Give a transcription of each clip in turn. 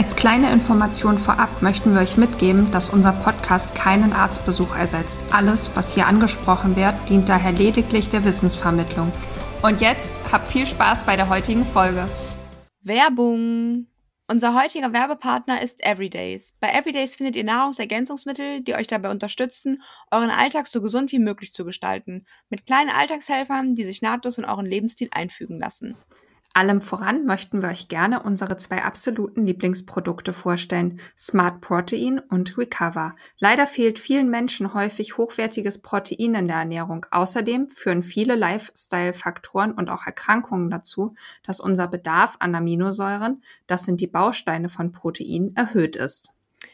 Als kleine Information vorab möchten wir euch mitgeben, dass unser Podcast keinen Arztbesuch ersetzt. Alles, was hier angesprochen wird, dient daher lediglich der Wissensvermittlung. Und jetzt habt viel Spaß bei der heutigen Folge. Werbung! Unser heutiger Werbepartner ist Everydays. Bei Everydays findet ihr Nahrungsergänzungsmittel, die euch dabei unterstützen, euren Alltag so gesund wie möglich zu gestalten. Mit kleinen Alltagshelfern, die sich nahtlos in euren Lebensstil einfügen lassen. Allem voran möchten wir euch gerne unsere zwei absoluten Lieblingsprodukte vorstellen, Smart Protein und Recover. Leider fehlt vielen Menschen häufig hochwertiges Protein in der Ernährung. Außerdem führen viele Lifestyle-Faktoren und auch Erkrankungen dazu, dass unser Bedarf an Aminosäuren, das sind die Bausteine von Protein, erhöht ist.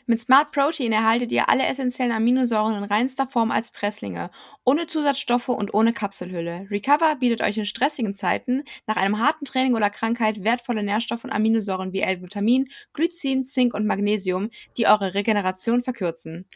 Mit Smart Protein erhaltet ihr alle essentiellen Aminosäuren in reinster Form als Presslinge, ohne Zusatzstoffe und ohne Kapselhülle. Recover bietet euch in stressigen Zeiten nach einem harten Training oder Krankheit wertvolle Nährstoffe und Aminosäuren wie L-Glutamin, Glycin, Zink und Magnesium, die eure Regeneration verkürzen.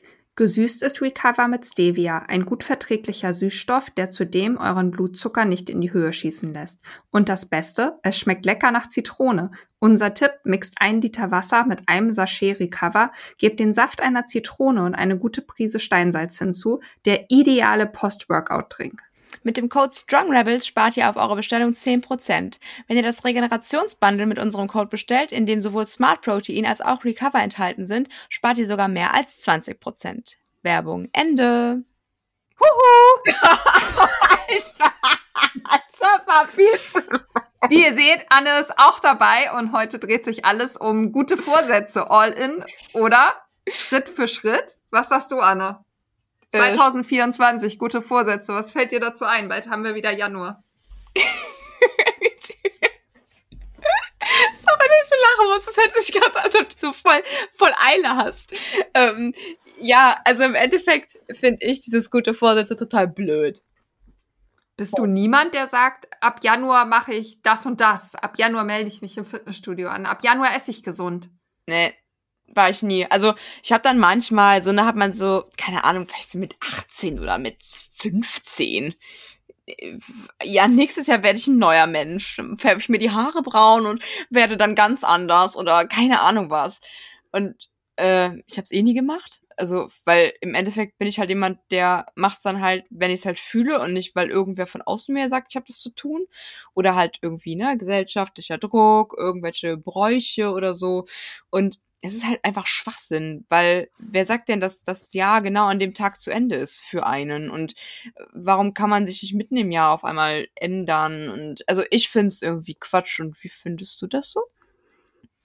Gesüßt ist Recover mit Stevia, ein gut verträglicher Süßstoff, der zudem euren Blutzucker nicht in die Höhe schießen lässt. Und das Beste, es schmeckt lecker nach Zitrone. Unser Tipp, mixt ein Liter Wasser mit einem Sachet Recover, gebt den Saft einer Zitrone und eine gute Prise Steinsalz hinzu, der ideale Post-Workout-Drink. Mit dem Code StrongRebels spart ihr auf eure Bestellung 10%. Wenn ihr das Regenerationsbundle mit unserem Code bestellt, in dem sowohl Smart Protein als auch Recover enthalten sind, spart ihr sogar mehr als 20%. Werbung Ende. Huhu! das war viel Wie ihr seht, Anne ist auch dabei und heute dreht sich alles um gute Vorsätze, all in, oder? Schritt für Schritt. Was sagst du, Anne? 2024, gute Vorsätze. Was fällt dir dazu ein? Bald haben wir wieder Januar. Sorry, dass ich so lachen muss. Das hört sich gerade an, als du voll, voll Eile hast. Ähm, ja, also im Endeffekt finde ich dieses gute Vorsätze total blöd. Bist du niemand, der sagt, ab Januar mache ich das und das. Ab Januar melde ich mich im Fitnessstudio an. Ab Januar esse ich gesund. Nee, war ich nie. Also ich habe dann manchmal, so ne, hat man so, keine Ahnung, vielleicht so mit 18 oder mit 15. Ja, nächstes Jahr werde ich ein neuer Mensch. Dann färbe ich mir die Haare braun und werde dann ganz anders oder keine Ahnung was. Und äh, ich habe es eh nie gemacht. Also, weil im Endeffekt bin ich halt jemand, der macht's dann halt, wenn ich es halt fühle und nicht, weil irgendwer von außen mir sagt, ich habe das zu tun. Oder halt irgendwie, ne, gesellschaftlicher Druck, irgendwelche Bräuche oder so. Und es ist halt einfach Schwachsinn, weil wer sagt denn, dass das Jahr genau an dem Tag zu Ende ist für einen? Und äh, warum kann man sich nicht mitten im Jahr auf einmal ändern? Und also ich finde es irgendwie Quatsch. Und wie findest du das so?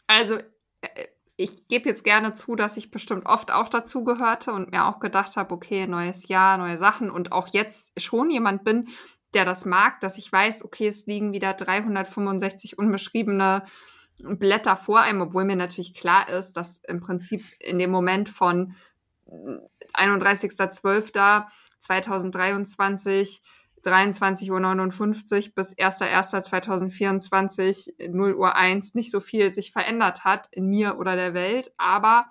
Also, äh, ich gebe jetzt gerne zu, dass ich bestimmt oft auch dazu gehörte und mir auch gedacht habe, okay, neues Jahr, neue Sachen und auch jetzt schon jemand bin, der das mag, dass ich weiß, okay, es liegen wieder 365 unbeschriebene Blätter vor einem, obwohl mir natürlich klar ist, dass im Prinzip in dem Moment von 31.12.2023 23.59 Uhr bis 1.1.2024 0 Uhr 1 nicht so viel sich verändert hat in mir oder der Welt. Aber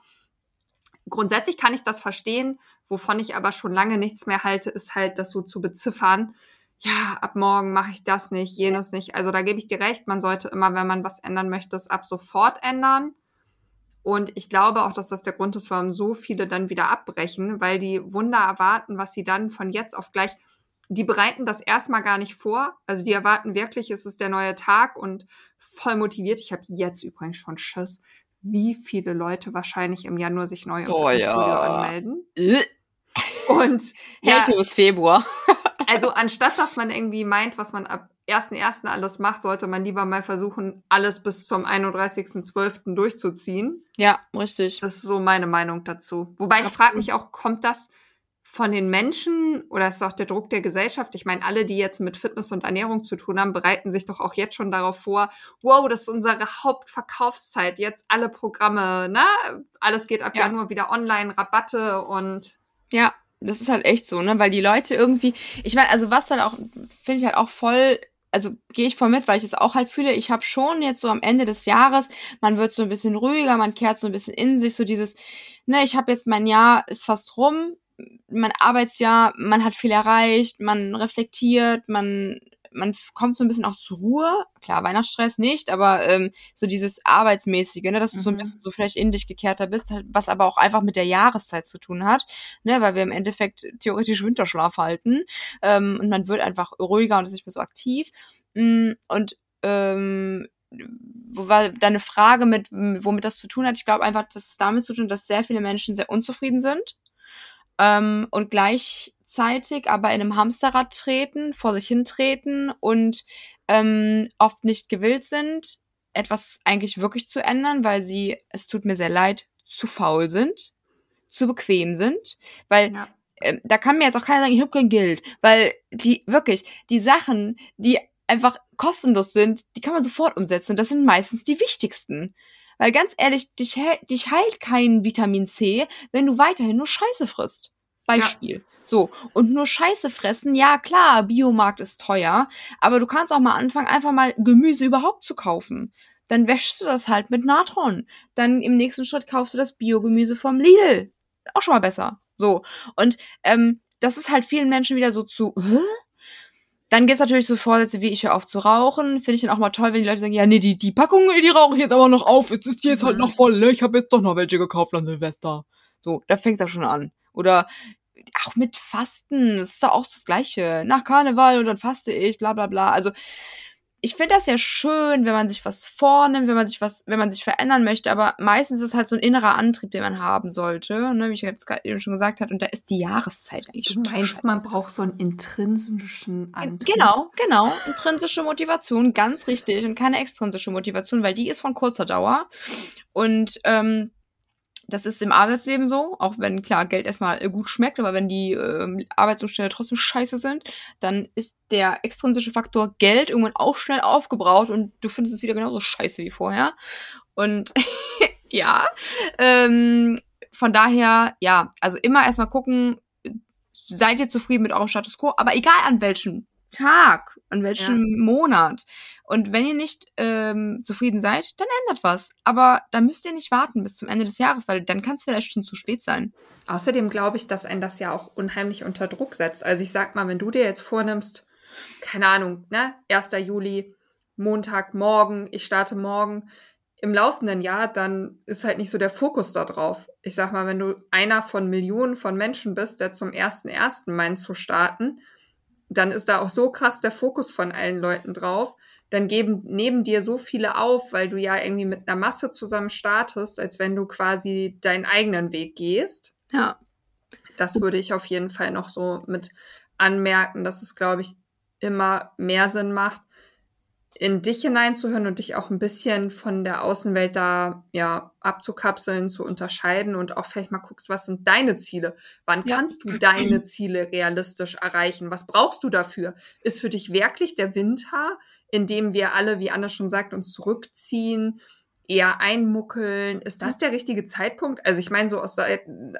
grundsätzlich kann ich das verstehen. Wovon ich aber schon lange nichts mehr halte, ist halt das so zu beziffern ja, ab morgen mache ich das nicht, jenes nicht. Also da gebe ich dir recht, man sollte immer, wenn man was ändern möchte, es ab sofort ändern. Und ich glaube auch, dass das der Grund ist, warum so viele dann wieder abbrechen, weil die Wunder erwarten, was sie dann von jetzt auf gleich, die bereiten das erstmal gar nicht vor. Also die erwarten wirklich, es ist der neue Tag und voll motiviert. Ich habe jetzt übrigens schon Schiss, wie viele Leute wahrscheinlich im Januar sich neu im oh, Fitnessstudio ja. anmelden. Und ja, Februar. Also anstatt dass man irgendwie meint, was man ab 1.1. alles macht, sollte man lieber mal versuchen, alles bis zum 31.12. durchzuziehen. Ja, richtig. Das ist so meine Meinung dazu. Wobei ich frage mich auch, kommt das von den Menschen oder ist es auch der Druck der Gesellschaft? Ich meine, alle, die jetzt mit Fitness und Ernährung zu tun haben, bereiten sich doch auch jetzt schon darauf vor, wow, das ist unsere Hauptverkaufszeit, jetzt alle Programme, ne? Alles geht ab ja. Januar wieder online, Rabatte und ja, das ist halt echt so, ne? Weil die Leute irgendwie, ich meine, also was soll auch, finde ich halt auch voll also gehe ich voll mit, weil ich es auch halt fühle, ich habe schon jetzt so am Ende des Jahres, man wird so ein bisschen ruhiger, man kehrt so ein bisschen in sich, so dieses, ne, ich habe jetzt mein Jahr ist fast rum, mein Arbeitsjahr, man hat viel erreicht, man reflektiert, man man kommt so ein bisschen auch zur Ruhe. Klar, Weihnachtsstress nicht, aber ähm, so dieses Arbeitsmäßige, ne, dass du mhm. so ein mhm. bisschen so vielleicht in dich gekehrter bist, halt, was aber auch einfach mit der Jahreszeit zu tun hat, ne, weil wir im Endeffekt theoretisch Winterschlaf halten ähm, und man wird einfach ruhiger und ist nicht mehr so aktiv. Mm, und ähm, wo war deine Frage mit, womit das zu tun hat? Ich glaube einfach, dass es damit zu tun hat, dass sehr viele Menschen sehr unzufrieden sind ähm, und gleich gleichzeitig aber in einem Hamsterrad treten, vor sich hintreten und ähm, oft nicht gewillt sind, etwas eigentlich wirklich zu ändern, weil sie, es tut mir sehr leid, zu faul sind, zu bequem sind, weil ja. äh, da kann mir jetzt auch keiner sagen, ich habe kein Geld, weil die wirklich die Sachen, die einfach kostenlos sind, die kann man sofort umsetzen. Das sind meistens die wichtigsten. Weil ganz ehrlich, dich, dich heilt kein Vitamin C, wenn du weiterhin nur Scheiße frisst. Beispiel. Ja. So, und nur Scheiße fressen, ja klar, Biomarkt ist teuer, aber du kannst auch mal anfangen, einfach mal Gemüse überhaupt zu kaufen. Dann wäschst du das halt mit Natron. Dann im nächsten Schritt kaufst du das Biogemüse vom Lidl. Auch schon mal besser. So. Und ähm, das ist halt vielen Menschen wieder so zu, hä? Dann gibt's natürlich so Vorsätze wie ich höre auf zu rauchen. Finde ich dann auch mal toll, wenn die Leute sagen, ja, nee, die, die Packung, die rauche ich jetzt aber noch auf. Jetzt ist die jetzt halt mhm. noch voll, ne? Ich habe jetzt doch noch welche gekauft an Silvester. So, da fängt's auch schon an. Oder auch mit Fasten, das ist doch auch das Gleiche. Nach Karneval und dann faste ich, bla bla bla. Also ich finde das ja schön, wenn man sich was vornimmt, wenn man sich was, wenn man sich verändern möchte, aber meistens ist es halt so ein innerer Antrieb, den man haben sollte, ne, wie ich jetzt gerade eben schon gesagt habe, und da ist die Jahreszeit eigentlich schon. Du meinst, man braucht so einen intrinsischen Antrieb. Genau, genau, intrinsische Motivation, ganz richtig, und keine extrinsische Motivation, weil die ist von kurzer Dauer. Und ähm, das ist im Arbeitsleben so, auch wenn klar Geld erstmal gut schmeckt, aber wenn die äh, Arbeitsumstände trotzdem scheiße sind, dann ist der extrinsische Faktor Geld irgendwann auch schnell aufgebraucht und du findest es wieder genauso scheiße wie vorher. Und ja, ähm, von daher, ja, also immer erstmal gucken, seid ihr zufrieden mit eurem Status quo, aber egal an welchem Tag, an welchem ja. Monat. Und wenn ihr nicht ähm, zufrieden seid, dann ändert was. Aber da müsst ihr nicht warten bis zum Ende des Jahres, weil dann kann es vielleicht schon zu spät sein. Außerdem glaube ich, dass ein das ja auch unheimlich unter Druck setzt. Also ich sag mal, wenn du dir jetzt vornimmst, keine Ahnung, ne, 1. Juli, Montag, morgen, ich starte morgen, im laufenden Jahr, dann ist halt nicht so der Fokus da drauf. Ich sag mal, wenn du einer von Millionen von Menschen bist, der zum ersten ersten meint zu starten, dann ist da auch so krass der Fokus von allen Leuten drauf, dann geben neben dir so viele auf, weil du ja irgendwie mit einer Masse zusammen startest, als wenn du quasi deinen eigenen Weg gehst. Ja. Das würde ich auf jeden Fall noch so mit anmerken, dass es, glaube ich, immer mehr Sinn macht, in dich hineinzuhören und dich auch ein bisschen von der Außenwelt da ja abzukapseln, zu unterscheiden und auch vielleicht mal guckst, was sind deine Ziele? Wann ja. kannst du deine Ziele realistisch erreichen? Was brauchst du dafür? Ist für dich wirklich der Winter, in dem wir alle, wie Anna schon sagt, uns zurückziehen, eher einmuckeln? Ist das der richtige Zeitpunkt? Also ich meine, so aus,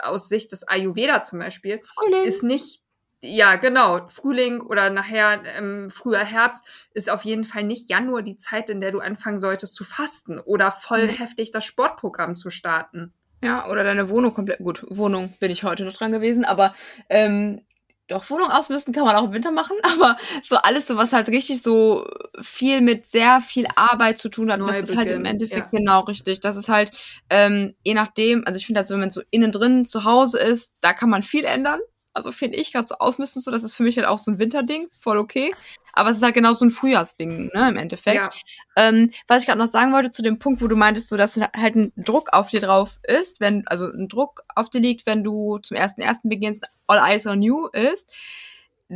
aus Sicht des Ayurveda zum Beispiel, Frühling. ist nicht ja, genau. Frühling oder nachher ähm, früher Herbst ist auf jeden Fall nicht Januar die Zeit, in der du anfangen solltest zu fasten oder voll mhm. heftig das Sportprogramm zu starten. Ja, oder deine Wohnung komplett. Gut, Wohnung bin ich heute noch dran gewesen, aber ähm, doch, Wohnung ausmisten kann man auch im Winter machen, aber so alles, so was halt richtig so viel mit sehr viel Arbeit zu tun hat, Neu das ist halt im Endeffekt ja. genau richtig. Das ist halt, ähm, je nachdem, also ich finde halt so, wenn man so innen drin zu Hause ist, da kann man viel ändern. Also finde ich gerade so ausmisten, so, das ist für mich halt auch so ein Winterding, voll okay. Aber es ist halt genau so ein Frühjahrsding, ne, im Endeffekt. Ja. Ähm, was ich gerade noch sagen wollte zu dem Punkt, wo du meintest, so, dass halt ein Druck auf dir drauf ist, wenn, also ein Druck auf dir liegt, wenn du zum ersten ersten beginnst, all eyes on you ist.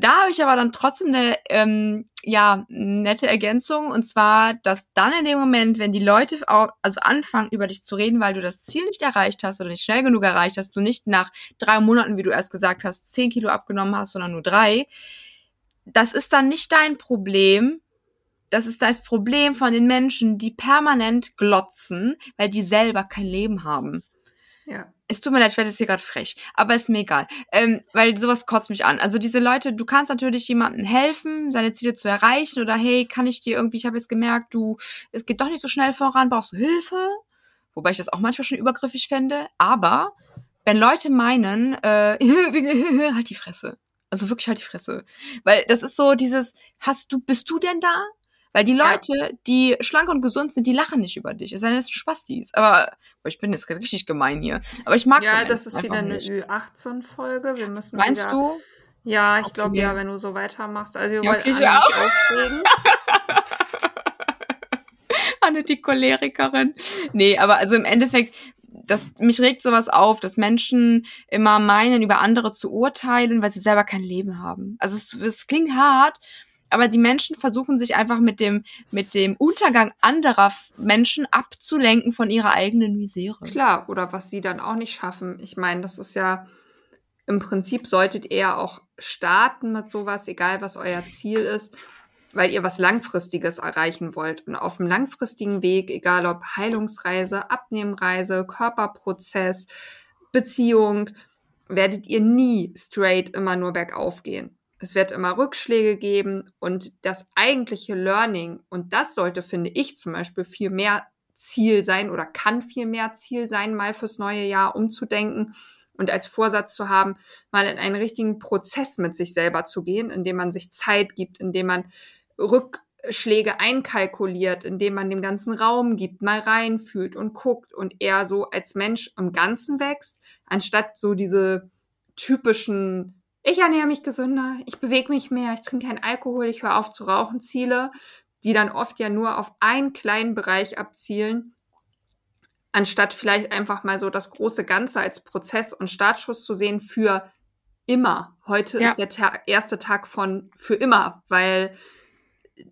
Da habe ich aber dann trotzdem eine ähm, ja nette Ergänzung und zwar, dass dann in dem Moment, wenn die Leute auch, also anfangen über dich zu reden, weil du das Ziel nicht erreicht hast oder nicht schnell genug erreicht hast, du nicht nach drei Monaten, wie du erst gesagt hast, zehn Kilo abgenommen hast, sondern nur drei, das ist dann nicht dein Problem. Das ist das Problem von den Menschen, die permanent glotzen, weil die selber kein Leben haben. Ja. Es tut mir leid, ich werde jetzt hier gerade frech, aber ist mir egal, ähm, weil sowas kotzt mich an. Also diese Leute, du kannst natürlich jemandem helfen, seine Ziele zu erreichen oder hey, kann ich dir irgendwie, ich habe jetzt gemerkt, du, es geht doch nicht so schnell voran, brauchst du Hilfe? Wobei ich das auch manchmal schon übergriffig fände, aber wenn Leute meinen, äh, halt die Fresse. Also wirklich halt die Fresse. Weil das ist so dieses, hast du, bist du denn da? Weil die Leute, ja. die schlank und gesund sind, die lachen nicht über dich. Es sei denn, es sind Spastis. Aber boah, ich bin jetzt richtig gemein hier. Aber ich mag Ja, das ist wieder eine Ü18-Folge. Wir müssen Meinst wieder, du? Ja, ich glaube ja, wenn du so weitermachst. Also wir Ja, wollen ich auch. aufregen. Anne, die Cholerikerin. Nee, aber also im Endeffekt, das, mich regt sowas auf, dass Menschen immer meinen, über andere zu urteilen, weil sie selber kein Leben haben. Also es, es klingt hart, aber die Menschen versuchen sich einfach mit dem, mit dem Untergang anderer Menschen abzulenken von ihrer eigenen Misere. Klar, oder was sie dann auch nicht schaffen. Ich meine, das ist ja im Prinzip solltet ihr auch starten mit sowas, egal was euer Ziel ist, weil ihr was Langfristiges erreichen wollt. Und auf dem langfristigen Weg, egal ob Heilungsreise, Abnehmreise, Körperprozess, Beziehung, werdet ihr nie straight immer nur bergauf gehen. Es wird immer Rückschläge geben und das eigentliche Learning, und das sollte, finde ich zum Beispiel, viel mehr Ziel sein oder kann viel mehr Ziel sein, mal fürs neue Jahr umzudenken und als Vorsatz zu haben, mal in einen richtigen Prozess mit sich selber zu gehen, indem man sich Zeit gibt, indem man Rückschläge einkalkuliert, indem man dem ganzen Raum gibt, mal reinfühlt und guckt und eher so als Mensch im Ganzen wächst, anstatt so diese typischen ich ernähre mich gesünder, ich bewege mich mehr, ich trinke keinen Alkohol, ich höre auf zu rauchen, Ziele, die dann oft ja nur auf einen kleinen Bereich abzielen, anstatt vielleicht einfach mal so das große Ganze als Prozess und Startschuss zu sehen für immer. Heute Ja. ist der Ta erste Tag von für immer, weil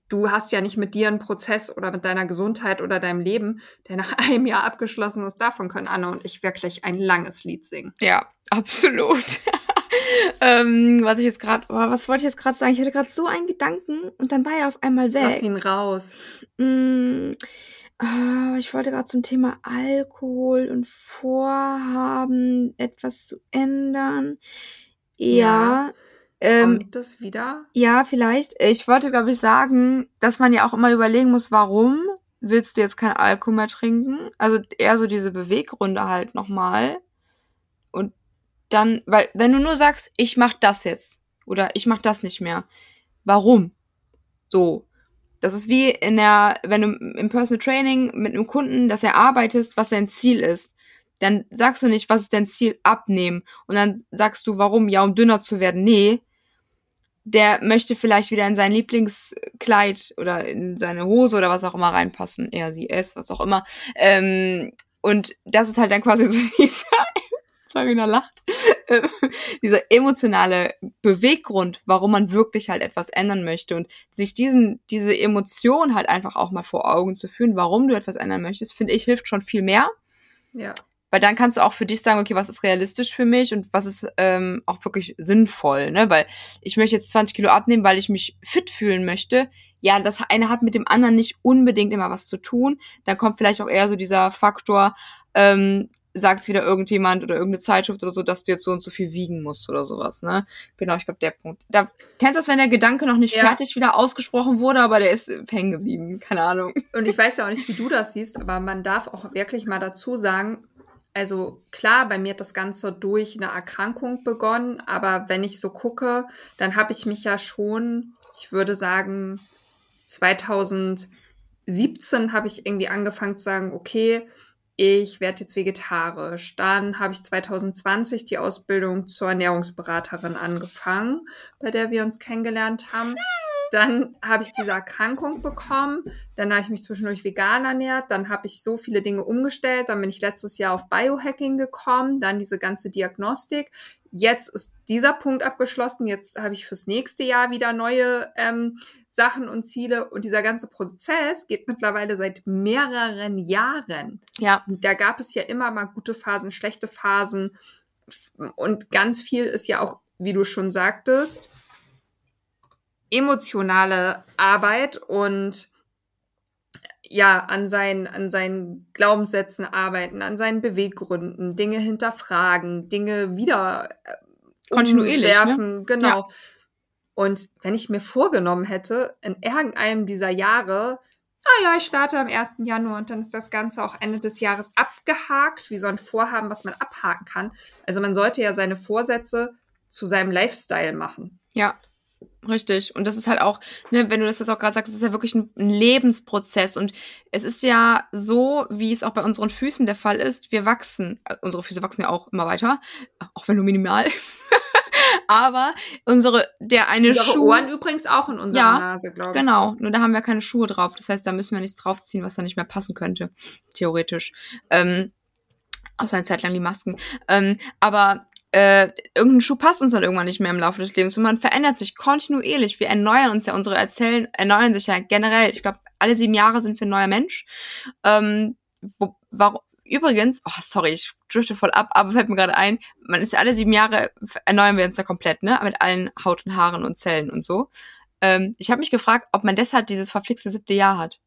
du hast ja nicht mit dir einen Prozess oder mit deiner Gesundheit oder deinem Leben, der nach einem Jahr abgeschlossen ist. Davon können Anne und ich wirklich ein langes Lied singen. Ja, absolut. ähm, was ich jetzt gerade, was wollte ich jetzt gerade sagen? Ich hatte gerade so einen Gedanken und dann war er auf einmal Lass weg. ihn raus. Mm, ah, ich wollte gerade zum Thema Alkohol und Vorhaben, etwas zu ändern. Ja. Ähm, Kommt das wieder? ja, vielleicht. Ich wollte, glaube ich, sagen, dass man ja auch immer überlegen muss, warum willst du jetzt kein Alkohol mehr trinken? Also eher so diese Beweggründe halt nochmal. Dann, weil, wenn du nur sagst, ich mach das jetzt oder ich mach das nicht mehr, warum? So. Das ist wie in der, wenn du im Personal Training mit einem Kunden das erarbeitest, was sein Ziel ist. Dann sagst du nicht, was ist dein Ziel? Abnehmen. Und dann sagst du, warum? Ja, um dünner zu werden. Nee. Der möchte vielleicht wieder in sein Lieblingskleid oder in seine Hose oder was auch immer reinpassen. Er, sie, es, was auch immer. Ähm, und das ist halt dann quasi so dieser, Sarina lacht, äh, dieser emotionale Beweggrund, warum man wirklich halt etwas ändern möchte und sich diesen, diese Emotion halt einfach auch mal vor Augen zu führen, warum du etwas ändern möchtest, finde ich, hilft schon viel mehr. Ja. Weil dann kannst du auch für dich sagen, okay, was ist realistisch für mich und was ist ähm, auch wirklich sinnvoll, ne? Weil ich möchte jetzt 20 Kilo abnehmen, weil ich mich fit fühlen möchte. Ja, das eine hat mit dem anderen nicht unbedingt immer was zu tun. Dann kommt vielleicht auch eher so dieser Faktor, ähm, sagt wieder irgendjemand oder irgendeine Zeitschrift oder so, dass du jetzt so und so viel wiegen musst oder sowas, ne? Genau, ich glaube, der Punkt. Da kennst du das, wenn der Gedanke noch nicht Ja. fertig wieder ausgesprochen wurde, aber der ist hängen geblieben, keine Ahnung. Und ich weiß ja auch nicht, wie du das siehst, aber man darf auch wirklich mal dazu sagen, also klar, bei mir hat das Ganze durch eine Erkrankung begonnen, aber wenn ich so gucke, dann habe ich mich ja schon, ich würde sagen, 2017 habe ich irgendwie angefangen zu sagen, okay, ich werde jetzt vegetarisch. Dann habe ich 2020 die Ausbildung zur Ernährungsberaterin angefangen, bei der wir uns kennengelernt haben. Dann habe ich diese Erkrankung bekommen. Dann habe ich mich zwischendurch vegan ernährt. Dann habe ich so viele Dinge umgestellt. Dann bin ich letztes Jahr auf Biohacking gekommen. Dann diese ganze Diagnostik. Jetzt ist dieser Punkt abgeschlossen. Jetzt habe ich fürs nächste Jahr wieder neue ähm, Sachen und Ziele. Und dieser ganze Prozess geht mittlerweile seit mehreren Jahren. Ja, Und Da gab es ja immer mal gute Phasen, schlechte Phasen. Und ganz viel ist ja auch, wie du schon sagtest, emotionale Arbeit und ja, an seinen, an seinen Glaubenssätzen arbeiten, an seinen Beweggründen, Dinge hinterfragen, Dinge wieder äh, Kontinuierlich, ne? umwerfen, genau. Ja. Und wenn ich mir vorgenommen hätte, in irgendeinem dieser Jahre, ah ja, ich starte am 1. Januar und dann ist das Ganze auch Ende des Jahres abgehakt, wie so ein Vorhaben, was man abhaken kann. Also man sollte ja seine Vorsätze zu seinem Lifestyle machen. Ja, richtig. Und das ist halt auch, ne, wenn du das jetzt auch gerade sagst, das ist ja wirklich ein, ein Lebensprozess. Und es ist ja so, wie es auch bei unseren Füßen der Fall ist, wir wachsen. Äh, unsere Füße wachsen ja auch immer weiter, auch wenn nur minimal. Aber unsere, der eine Unsere Schuh. Ohren übrigens auch in unserer Ja, Nase, glaube ich. Genau, nur da haben wir keine Schuhe drauf. Das heißt, da müssen wir nichts draufziehen, was da nicht mehr passen könnte, theoretisch. Ähm, außer eine Zeit lang die Masken. Ähm, aber äh, irgendein Schuh passt uns dann irgendwann nicht mehr im Laufe des Lebens und man verändert sich kontinuierlich. Wir erneuern uns ja, unsere Erzählen erneuern sich ja generell. Ich glaube, alle sieben Jahre sind wir ein neuer Mensch. Ähm, wo, warum, übrigens, oh, sorry, ich drifte voll ab, aber fällt mir gerade ein, man ist ja alle sieben Jahre, erneuern wir uns ja komplett, ne? Mit allen Haut und Haaren und Zellen und so. Ähm, ich habe mich gefragt, ob man deshalb dieses verflixte siebte Jahr hat.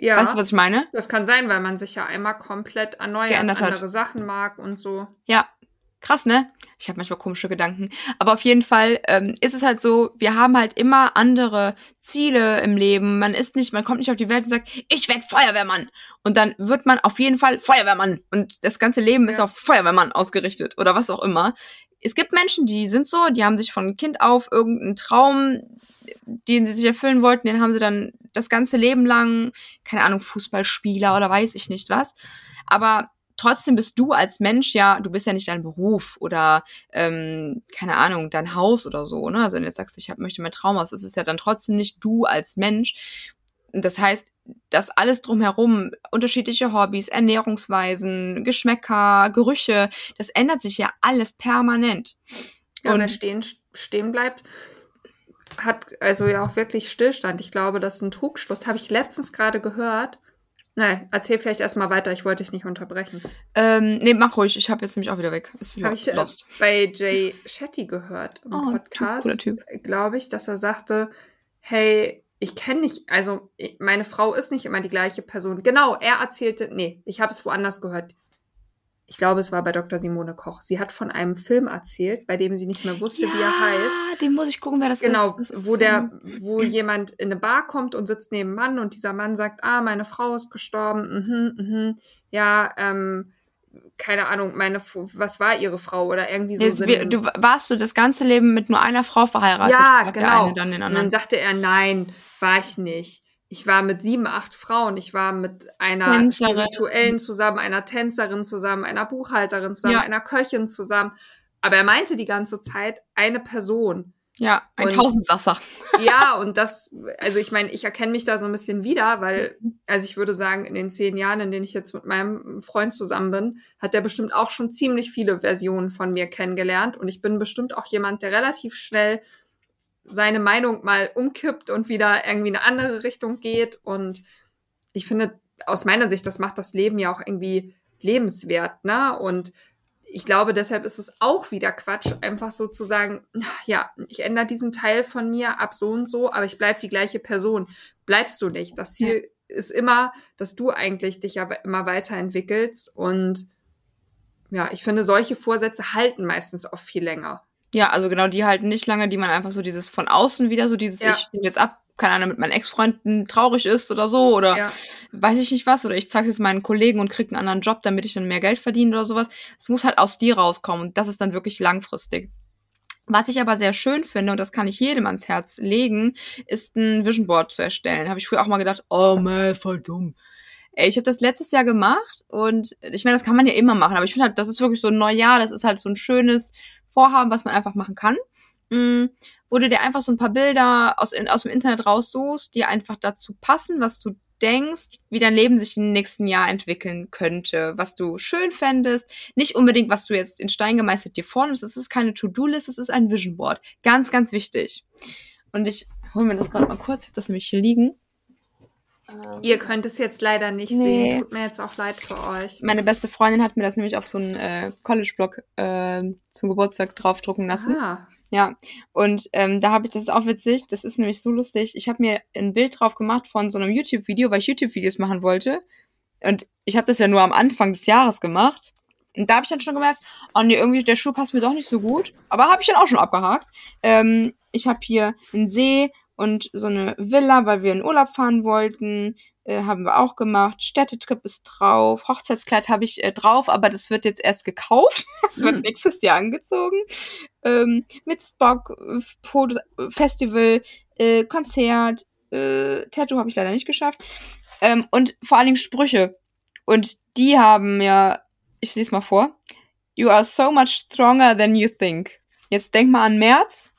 Ja, Weißt du, was ich meine? das kann sein, weil man sich ja einmal komplett erneuert, Geändert hat. andere Sachen mag und so. Ja, krass, ne? Ich habe manchmal komische Gedanken. Aber auf jeden Fall ähm, ist es halt so, wir haben halt immer andere Ziele im Leben. Man ist nicht, man kommt nicht auf die Welt und sagt, ich werde Feuerwehrmann. Und dann wird man auf jeden Fall Feuerwehrmann. Und das ganze Leben ist Ja. auf Feuerwehrmann ausgerichtet oder was auch immer. Es gibt Menschen, die sind so, die haben sich von Kind auf irgendeinen Traum, den sie sich erfüllen wollten, den haben sie dann das ganze Leben lang, keine Ahnung, Fußballspieler oder weiß ich nicht was. Aber trotzdem bist du als Mensch ja, du bist ja nicht dein Beruf oder ähm, keine Ahnung, dein Haus oder so, ne? Also wenn du jetzt sagst, ich hab, möchte mein Traumhaus, das ist ja dann trotzdem nicht du als Mensch. Das heißt, das alles drumherum, unterschiedliche Hobbys, Ernährungsweisen, Geschmäcker, Gerüche, das ändert sich ja alles permanent. Ja, Und- wer stehen, stehen bleibt, hat also ja auch wirklich Stillstand. Ich glaube, das ist ein Trugschluss. Habe ich letztens gerade gehört. Nein, erzähl vielleicht erstmal weiter, ich wollte dich nicht unterbrechen. Ähm, nee, mach ruhig, ich habe jetzt nämlich auch wieder weg. Ist Habe ich äh, bei Jay Shetty gehört im Oh, Podcast, glaube ich, dass er sagte, hey, ich kenne nicht, also meine Frau ist nicht immer die gleiche Person. Genau, er erzählte, nee, ich habe es woanders gehört. Ich glaube, es war bei Dr. Simone Koch. Sie hat von einem Film erzählt, bei dem sie nicht mehr wusste, wie er heißt. den muss ich gucken, wer das Genau, ist. Ist wo so der, wo jemand in eine Bar kommt und sitzt neben einem Mann und dieser Mann sagt, ah, meine Frau ist gestorben, mhm, mhm, ja, ähm, keine Ahnung, meine, was war ihre Frau oder irgendwie so. Jetzt, wir, du warst du das ganze Leben mit nur einer Frau verheiratet? ja, genau. Dann und dann sagte er, nein, war ich nicht. Ich war mit sieben, acht Frauen. Ich war mit einer Tänzerin. Spirituellen zusammen, einer Tänzerin zusammen, einer Buchhalterin zusammen, Ja. einer Köchin zusammen. Aber er meinte die ganze Zeit eine Person. Ja, ein Und- Tausendsasser. Ja, und das, also ich meine, ich erkenne mich da so ein bisschen wieder, weil, also ich würde sagen, in den zehn Jahren, in denen ich jetzt mit meinem Freund zusammen bin, hat der bestimmt auch schon ziemlich viele Versionen von mir kennengelernt. Und ich bin bestimmt auch jemand, der relativ schnell seine Meinung mal umkippt und wieder irgendwie in eine andere Richtung geht. Und ich finde, aus meiner Sicht, das macht das Leben ja auch irgendwie lebenswert, ne? Und ich glaube, deshalb ist es auch wieder Quatsch, einfach so zu sagen, ja, ich ändere diesen Teil von mir ab so und so, aber ich bleib die gleiche Person. Bleibst du nicht. Das Ziel ist immer, dass du eigentlich dich aber immer weiterentwickelst und ja, ich finde, solche Vorsätze halten meistens auch viel länger. Ja, also genau, die halten nicht lange, die man einfach so dieses von außen wieder so dieses, Ja. ich nehme jetzt ab, keine Ahnung, mit meinen Ex-Freunden traurig ist oder so oder Ja. weiß ich nicht was oder ich zeige jetzt meinen Kollegen und kriege einen anderen Job, damit ich dann mehr Geld verdiene oder sowas. Es muss halt aus dir rauskommen und das ist dann wirklich langfristig. Was ich aber sehr schön finde, und das kann ich jedem ans Herz legen, ist ein Vision Board zu erstellen. Habe ich früher auch mal gedacht, oh man, voll dumm. Ey, Ich habe das letztes Jahr gemacht und ich meine, das kann man ja immer machen, aber ich finde halt, das ist wirklich so ein Neujahr, das ist halt so ein schönes Vorhaben, was man einfach machen kann. Mm, Wo du dir einfach so ein paar Bilder aus, aus dem Internet raussuchst, die einfach dazu passen, was du denkst, wie dein Leben sich im nächsten Jahr entwickeln könnte, was du schön fändest. Nicht unbedingt, was du jetzt in Stein gemeißelt dir vornimmst. Es ist keine To-Do-List, es ist ein Vision Board. Ganz, ganz wichtig. Und ich hole mir das gerade mal kurz, ich habe das nämlich hier liegen. Ähm, Ihr könnt es jetzt leider nicht Nee. sehen. Tut mir jetzt auch leid für euch. Meine beste Freundin hat mir das nämlich auf so einen äh, College-Blog äh, zum Geburtstag draufdrucken lassen. Ah, Ja, und ähm, da habe ich, das ist auch witzig, das ist nämlich so lustig. Ich habe mir ein Bild drauf gemacht von so einem YouTube-Video, weil ich YouTube-Videos machen wollte. Und ich habe das ja nur am Anfang des Jahres gemacht. Und da habe ich dann schon gemerkt, oh nee, irgendwie der Schuh passt mir doch nicht so gut. Aber habe ich dann auch schon abgehakt. Ähm, ich habe hier einen See und so eine Villa, weil wir in Urlaub fahren wollten. Äh, haben wir auch gemacht. Städtetrip ist drauf. Hochzeitskleid habe ich äh, drauf, aber das wird jetzt erst gekauft. Das wird Hm. nächstes Jahr angezogen. Ähm, mit Spock, Foto, äh, Festival, äh, Konzert, äh, Tattoo habe ich leider nicht geschafft. Ähm, und vor allen Dingen Sprüche. Und die haben mir, ich lese mal vor. You are so much stronger than you think. Jetzt denk mal an März.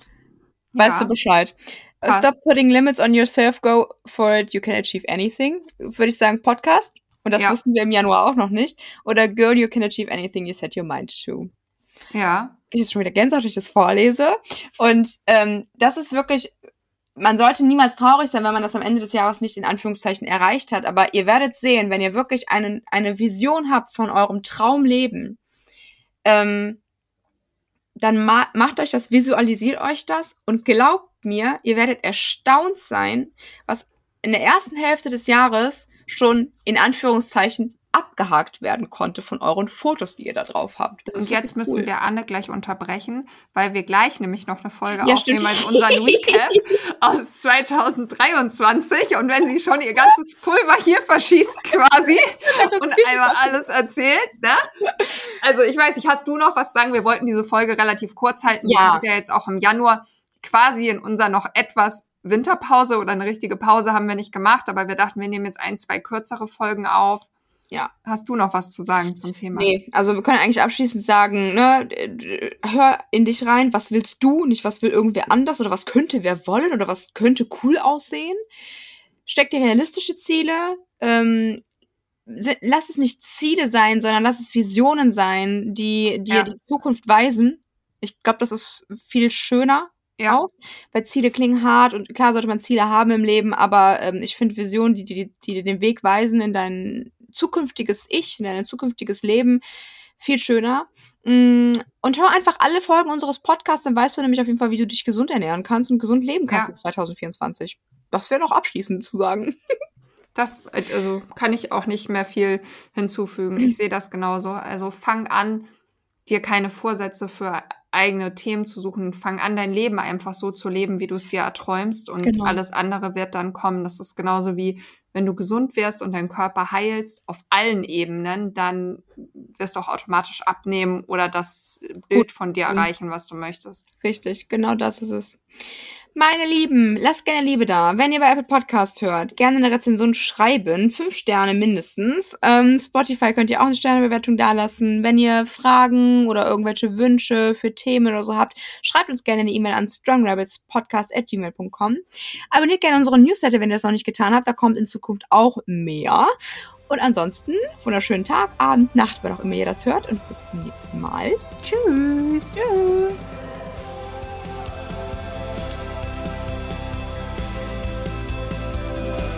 Weißt Ja. du Bescheid. Uh, Passt. Stop putting limits on yourself, go for it, you can achieve anything. Würde ich sagen, Podcast. Und das Ja. wussten wir im Januar auch noch nicht. Oder Girl, you can achieve anything you set your mind to ja. ich jetzt schon wieder Gänsehaut, ich das vorlese. Und ähm, das ist wirklich, man sollte niemals traurig sein, wenn man das am Ende des Jahres nicht in Anführungszeichen erreicht hat. Aber ihr werdet sehen, wenn ihr wirklich einen, eine Vision habt von eurem Traumleben, ähm, dann ma macht euch das, visualisiert euch das und glaubt mir, ihr werdet erstaunt sein, was in der ersten Hälfte des Jahres schon in Anführungszeichen abgehakt werden konnte von euren Fotos, die ihr da drauf habt. Und jetzt müssen cool. wir Anne gleich unterbrechen, weil wir gleich nämlich noch eine Folge Ja, aufnehmen, also unseren Recap aus 2023. Und wenn sie schon ihr ganzes Pulver hier verschießt quasi und einmal alles erzählt, ne? Also ich weiß nicht, hast du noch was zu sagen? Wir wollten diese Folge relativ kurz halten. Ja. Wir sind ja jetzt auch im Januar quasi in unserer noch etwas Winterpause oder eine richtige Pause haben wir nicht gemacht, aber wir dachten, wir nehmen jetzt ein, zwei kürzere Folgen auf. Ja. Hast du noch was zu sagen zum Thema? Nee, also wir können eigentlich abschließend sagen, ne, hör in dich rein, was willst du, nicht was will irgendwer anders oder was könnte wer wollen oder was könnte cool aussehen. Steck dir realistische Ziele, ähm, lass es nicht Ziele sein, sondern lass es Visionen sein, die dir Ja. die Zukunft weisen. Ich glaube, das ist viel schöner Ja. auch, weil Ziele klingen hart und klar sollte man Ziele haben im Leben, aber ähm, ich finde Visionen, die, die, die dir den Weg weisen in dein zukünftiges Ich, in dein zukünftiges Leben, viel schöner. Mm, Und hör einfach alle Folgen unseres Podcasts, dann weißt du nämlich auf jeden Fall, wie du dich gesund ernähren kannst und gesund leben kannst Ja. in 2024. Das wäre noch abschließend zu sagen. Das, also kann ich auch nicht mehr viel hinzufügen. Ich sehe das genauso. Also fang an, dir keine Vorsätze für eigene Themen zu suchen. Fang an, dein Leben einfach so zu leben, wie du es dir erträumst und Genau. alles andere wird dann kommen. Das ist genauso wie, wenn du gesund wirst und deinen Körper heilst auf allen Ebenen, dann wirst du auch automatisch abnehmen oder das Bild von dir Mhm. erreichen, was du möchtest. Richtig, genau das ist es. Meine Lieben, lasst gerne Liebe da. Wenn ihr bei Apple Podcast hört, gerne eine Rezension schreiben. Fünf Sterne mindestens. Ähm, Spotify könnt ihr auch eine Sternebewertung dalassen. Wenn ihr Fragen oder irgendwelche Wünsche für Themen oder so habt, schreibt uns gerne eine E-Mail an strongrabbitspodcast.gmail.com. Abonniert gerne unseren Newsletter, wenn ihr das noch nicht getan habt. Da kommt in Zukunft auch mehr. Und ansonsten, wunderschönen Tag, Abend, Nacht, wann auch immer ihr das hört. Und bis zum nächsten Mal. Tschüss. Tschüss.